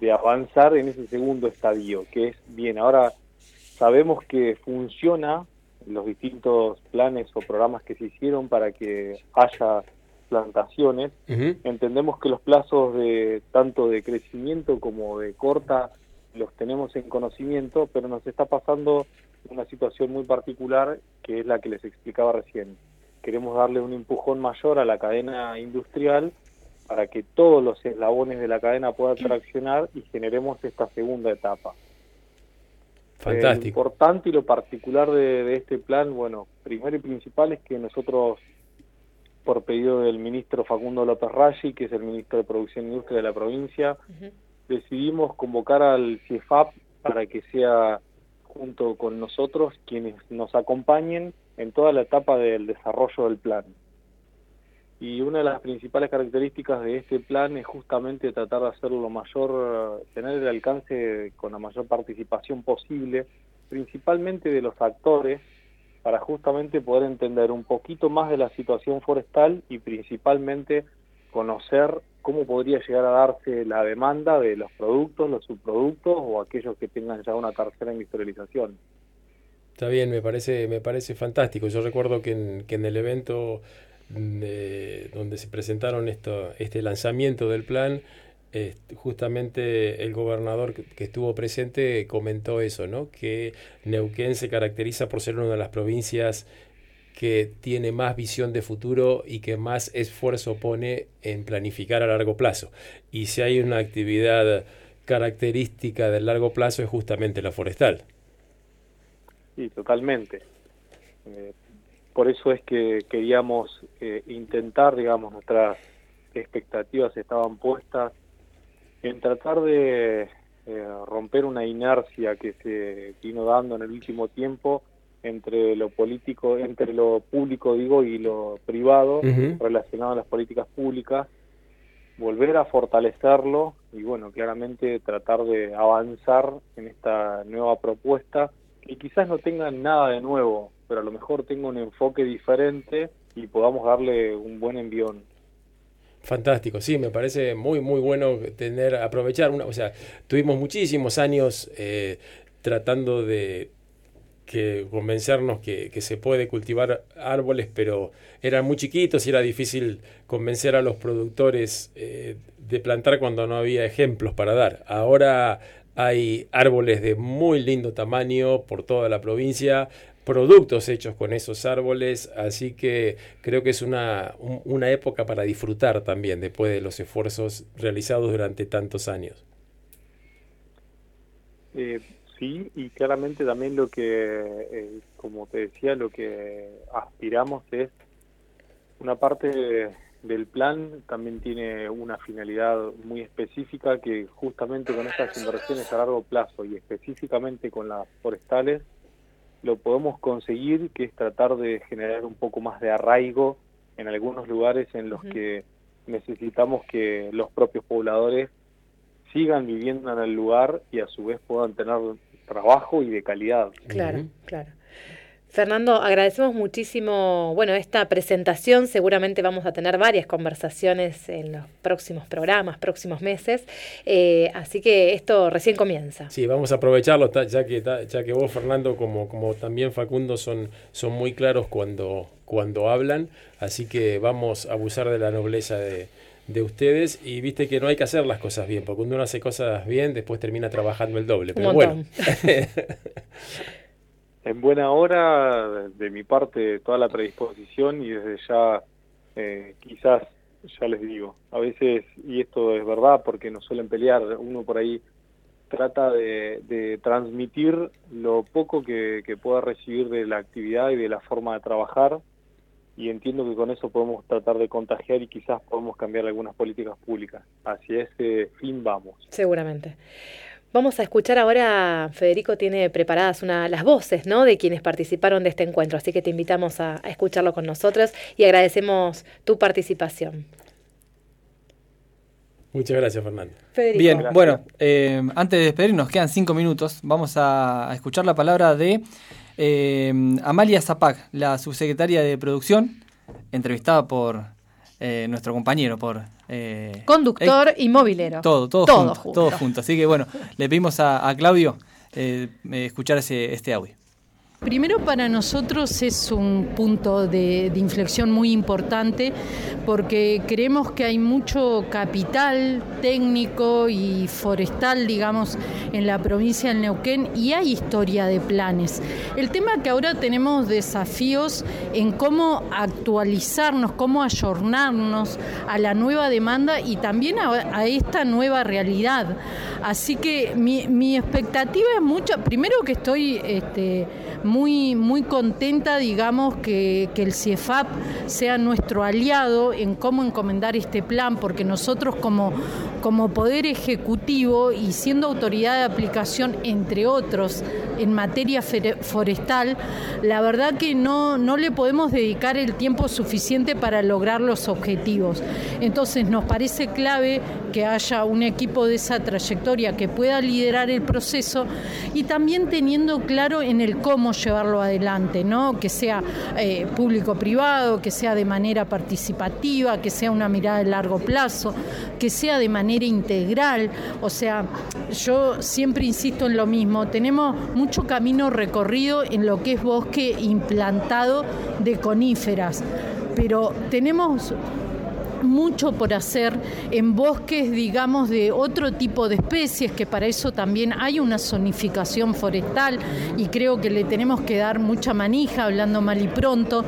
[SPEAKER 11] de avanzar en ese segundo estadio, que es, bien, ahora sabemos que funciona los distintos planes o programas que se hicieron para que haya plantaciones. Entendemos que los plazos de tanto de crecimiento como de corta los tenemos en conocimiento, pero nos está pasando una situación muy particular que es la que les explicaba recién. Queremos darle un empujón mayor a la cadena industrial para que todos los eslabones de la cadena puedan traccionar y generemos esta segunda etapa.
[SPEAKER 9] Fantástico.
[SPEAKER 11] Lo importante y lo particular de, de este plan, bueno, primero y principal es que nosotros, por pedido del ministro Facundo López Raggi, que es el ministro de Producción e Industria de la provincia, decidimos convocar al CIEFAP para que sea junto con nosotros quienes nos acompañen en toda la etapa del desarrollo del plan. Y una de las principales características de este plan es justamente tratar de hacerlo lo mayor, tener el alcance con la mayor participación posible, principalmente de los actores, para justamente poder entender un poquito más de la situación forestal y principalmente conocer cómo podría llegar a darse la demanda de los productos, los subproductos o aquellos que tengan ya una tercera industrialización.
[SPEAKER 9] Está bien, me parece, me parece fantástico. Yo recuerdo que en, que en el evento de, donde se presentaron esto, este lanzamiento del plan, justamente el gobernador que, que estuvo presente comentó eso, ¿no? que Neuquén se caracteriza por ser una de las provincias que tiene más visión de futuro y que más esfuerzo pone en planificar a largo plazo. Y si hay una actividad característica del largo plazo es justamente la forestal.
[SPEAKER 11] Sí, totalmente. Eh, por eso es que queríamos eh, intentar, digamos, nuestras expectativas estaban puestas en tratar de eh, romper una inercia que se vino dando en el último tiempo entre lo político, entre lo público digo y lo privado relacionado a las políticas públicas, volver a fortalecerlo y bueno, claramente tratar de avanzar en esta nueva propuesta que quizás no tenga nada de nuevo, pero a lo mejor tenga un enfoque diferente y podamos darle un buen envión.
[SPEAKER 9] Fantástico, sí, me parece muy, muy bueno tener, aprovechar una, o sea, tuvimos muchísimos años eh, tratando de que convencernos que, que se puede cultivar árboles, pero eran muy chiquitos y era difícil convencer a los productores eh, de plantar cuando no había ejemplos para dar. Ahora hay árboles de muy lindo tamaño por toda la provincia, productos hechos con esos árboles, así que creo que es una, un- una época para disfrutar también después de los esfuerzos realizados durante tantos años.
[SPEAKER 11] Eh, sí, y claramente también lo que, eh, como te decía, lo que aspiramos es una parte de- del plan también tiene una finalidad muy específica que justamente con estas inversiones a largo plazo y específicamente con las forestales lo podemos conseguir, que es tratar de generar un poco más de arraigo en algunos lugares en los que necesitamos que los propios pobladores sigan viviendo en el lugar y a su vez puedan tener trabajo y de calidad.
[SPEAKER 2] Claro, claro. Fernando, agradecemos muchísimo, bueno, esta presentación. Seguramente vamos a tener varias conversaciones en los próximos programas, próximos meses. Eh, así que esto recién comienza.
[SPEAKER 9] Sí, vamos a aprovecharlo, ya que, ya que vos, Fernando, como, como también Facundo, son, son muy claros cuando, cuando hablan, así que vamos a abusar de la nobleza de, de ustedes y viste que no hay que hacer las cosas bien, porque cuando uno hace cosas bien, después termina trabajando el doble. Pero bueno,
[SPEAKER 11] En buena hora, de mi parte, toda la predisposición y desde ya, eh, quizás, ya les digo, a veces, y esto es verdad porque nos suelen pelear, uno por ahí trata de, de transmitir lo poco que, que pueda recibir de la actividad y de la forma de trabajar y entiendo que con eso podemos tratar de contagiar y quizás podemos cambiar algunas políticas públicas. Hacia ese fin vamos.
[SPEAKER 2] Seguramente. Vamos a escuchar ahora, Federico tiene preparadas una, las voces ¿no? de quienes participaron de este encuentro, así que te invitamos a, a escucharlo con nosotros y agradecemos tu participación.
[SPEAKER 9] muchas gracias, Fernando.
[SPEAKER 2] Federico.
[SPEAKER 3] Bien, bueno, eh, antes de despedirnos, quedan cinco minutos. Vamos a, a escuchar la palabra de eh, Amalia Zapac, la subsecretaria de Producción, entrevistada por eh, nuestro compañero, por... eh,
[SPEAKER 2] Conductor y movilero.
[SPEAKER 3] Todo, todo,
[SPEAKER 2] Todo
[SPEAKER 3] junto,
[SPEAKER 2] junto.
[SPEAKER 3] todo junto. Así que bueno, le pedimos a, a Claudio eh, escuchar ese, este audio.
[SPEAKER 12] Primero para nosotros es un punto de, inflexión muy importante porque creemos que hay mucho capital técnico y forestal, digamos, en la provincia del Neuquén y hay historia de planes. El tema que ahora tenemos desafíos en cómo actualizarnos, cómo ayornarnos a la nueva demanda y también a, esta nueva realidad. Así que mi, expectativa es mucha, primero que estoy... Este, muy, muy contenta, digamos, que, que el CIEFAP sea nuestro aliado en cómo encomendar este plan, porque nosotros como, como Poder Ejecutivo y siendo autoridad de aplicación, entre otros, en materia forestal, la verdad que no, no le podemos dedicar el tiempo suficiente para lograr los objetivos. Entonces nos parece clave que haya un equipo de esa trayectoria que pueda liderar el proceso y también teniendo claro en el cómo llevarlo adelante, ¿no? Que sea eh, público-privado, que sea de manera participativa, que sea una mirada de largo plazo, que sea de manera integral. O sea, yo siempre insisto en lo mismo, tenemos mucho camino recorrido en lo que es bosque implantado de coníferas, pero tenemos mucho por hacer en bosques, digamos, de otro tipo de especies, que para eso también hay una zonificación forestal y creo que le tenemos que dar mucha manija, hablando mal y pronto.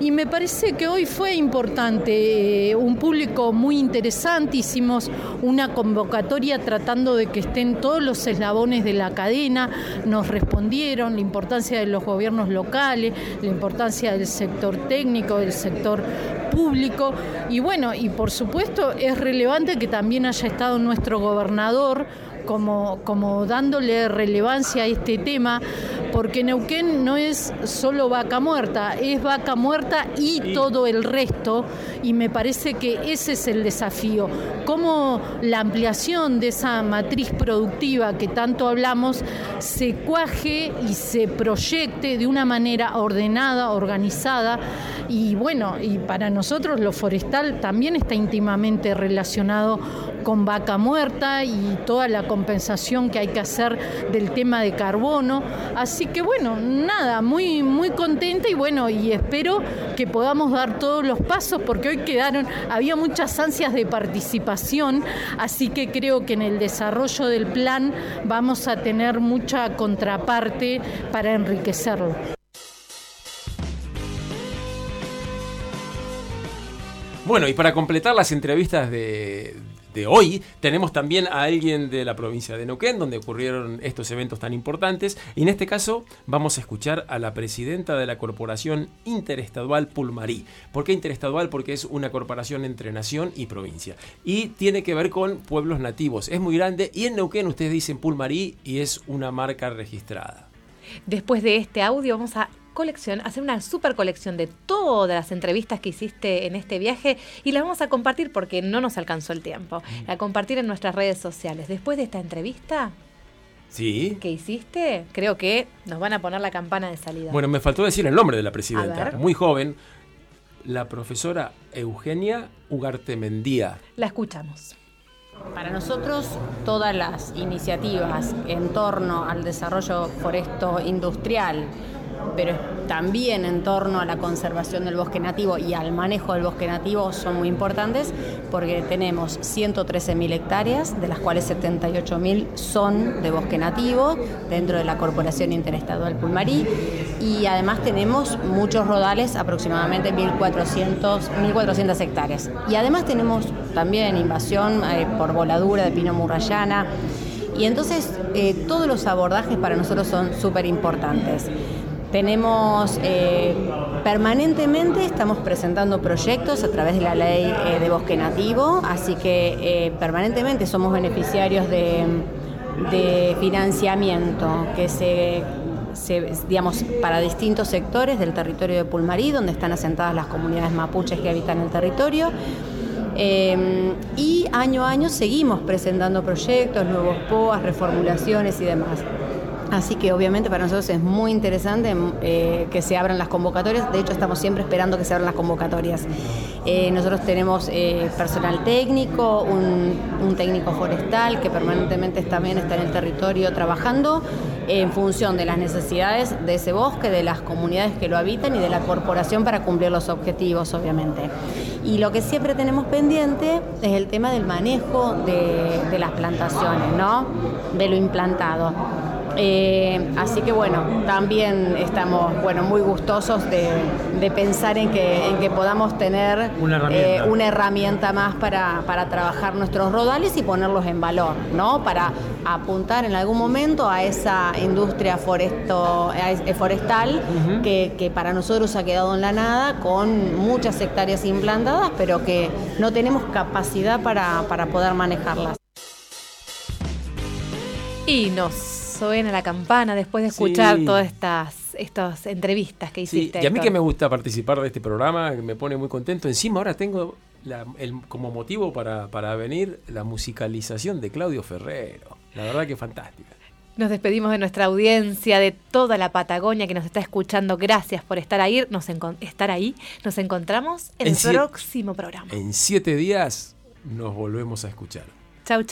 [SPEAKER 12] Y me parece que hoy fue importante, eh, un público muy interesante, hicimos una convocatoria tratando de que estén todos los eslabones de la cadena, nos respondieron la importancia de los gobiernos locales, la importancia del sector técnico, del sector público. Y bueno, y por supuesto es relevante que también haya estado nuestro gobernador como, como dándole relevancia a este tema, porque Neuquén no es solo vaca muerta, es vaca muerta y todo el resto, y me parece que ese es el desafío, cómo la ampliación de esa matriz productiva que tanto hablamos se cuaje y se proyecte de una manera ordenada, organizada, y bueno, y para nosotros lo forestal también está íntimamente relacionado con vaca muerta y toda la compensación que hay que hacer del tema de carbono. Así que bueno, nada, muy, muy contenta y bueno, y espero que podamos dar todos los pasos porque hoy quedaron, había muchas ansias de participación, así que creo que en el desarrollo del plan vamos a tener mucha contraparte para enriquecerlo.
[SPEAKER 9] Bueno, y para completar las entrevistas de, hoy, tenemos también a alguien de la provincia de Neuquén, donde ocurrieron estos eventos tan importantes. Y en este caso vamos a escuchar a la presidenta de la Corporación Interestadual Pulmarí. ¿Por qué interestadual? Porque es una corporación entre nación y provincia. Y tiene que ver con pueblos nativos. Es muy grande y en Neuquén ustedes dicen Pulmarí y es una marca registrada.
[SPEAKER 2] Después de este audio vamos a colección, hacer una super colección de todas las entrevistas que hiciste en este viaje y las vamos a compartir porque no nos alcanzó el tiempo. A compartir en nuestras redes sociales. Después de esta entrevista
[SPEAKER 9] Sí.
[SPEAKER 2] que hiciste, creo que nos van a poner la campana de salida.
[SPEAKER 9] Bueno, me faltó decir el nombre de la presidenta. Muy joven. La profesora Eugenia Ugartemendía.
[SPEAKER 2] La escuchamos.
[SPEAKER 13] Para nosotros, todas las iniciativas en torno al desarrollo foresto industrial, pero también en torno a la conservación del bosque nativo y al manejo del bosque nativo son muy importantes porque tenemos 113.000 hectáreas, de las cuales 78.000 son de bosque nativo dentro de la Corporación Interestadual Pulmarí y además tenemos muchos rodales, aproximadamente 1.400 1.400 hectáreas. Y además tenemos también invasión eh, por voladura de pino murrayana. Y entonces eh, todos los abordajes para nosotros son súper importantes. Tenemos eh, permanentemente, estamos presentando proyectos a través de la ley eh, de bosque nativo, así que eh, permanentemente somos beneficiarios de, financiamiento que se, digamos, para distintos sectores del territorio de Pulmarí, donde están asentadas las comunidades mapuches que habitan el territorio. Y año a año seguimos presentando proyectos, nuevos POAs, reformulaciones y demás. Así que obviamente para nosotros es muy interesante eh, que se abran las convocatorias. De hecho, estamos siempre esperando que se abran las convocatorias. Eh, nosotros tenemos eh, personal técnico, un, un técnico forestal que permanentemente también está en el territorio trabajando en función de las necesidades de ese bosque, de las comunidades que lo habitan y de la corporación para cumplir los objetivos, obviamente. Y lo que siempre tenemos pendiente es el tema del manejo de, de las plantaciones, ¿no? De lo implantado. Eh, así que bueno, también estamos bueno, muy gustosos de, de pensar en que, en que podamos tener
[SPEAKER 6] Una herramienta.
[SPEAKER 13] eh, una herramienta más para, para trabajar nuestros rodales y ponerlos en valor, ¿no? Para apuntar en algún momento a esa industria foresto, eh, forestal que, que para nosotros ha quedado en la nada con muchas hectáreas implantadas, pero que no tenemos capacidad para, para poder manejarlas.
[SPEAKER 2] Y nos suena la campana después de escuchar
[SPEAKER 9] Sí.
[SPEAKER 2] todas estas, estas entrevistas que
[SPEAKER 9] Sí,
[SPEAKER 2] hiciste.
[SPEAKER 9] y a mí
[SPEAKER 2] Héctor.
[SPEAKER 9] que me gusta participar de este programa, que me pone muy contento. Encima ahora tengo la- el- como motivo para, para venir la musicalización de Claudio Ferrero. La verdad que fantástica.
[SPEAKER 2] Nos despedimos de nuestra audiencia, de toda la Patagonia que nos está escuchando. Gracias por estar ahí. Nos, estar ahí. nos encontramos en,
[SPEAKER 9] En
[SPEAKER 2] el próximo programa.
[SPEAKER 9] En siete días nos volvemos a escuchar.
[SPEAKER 2] Chau,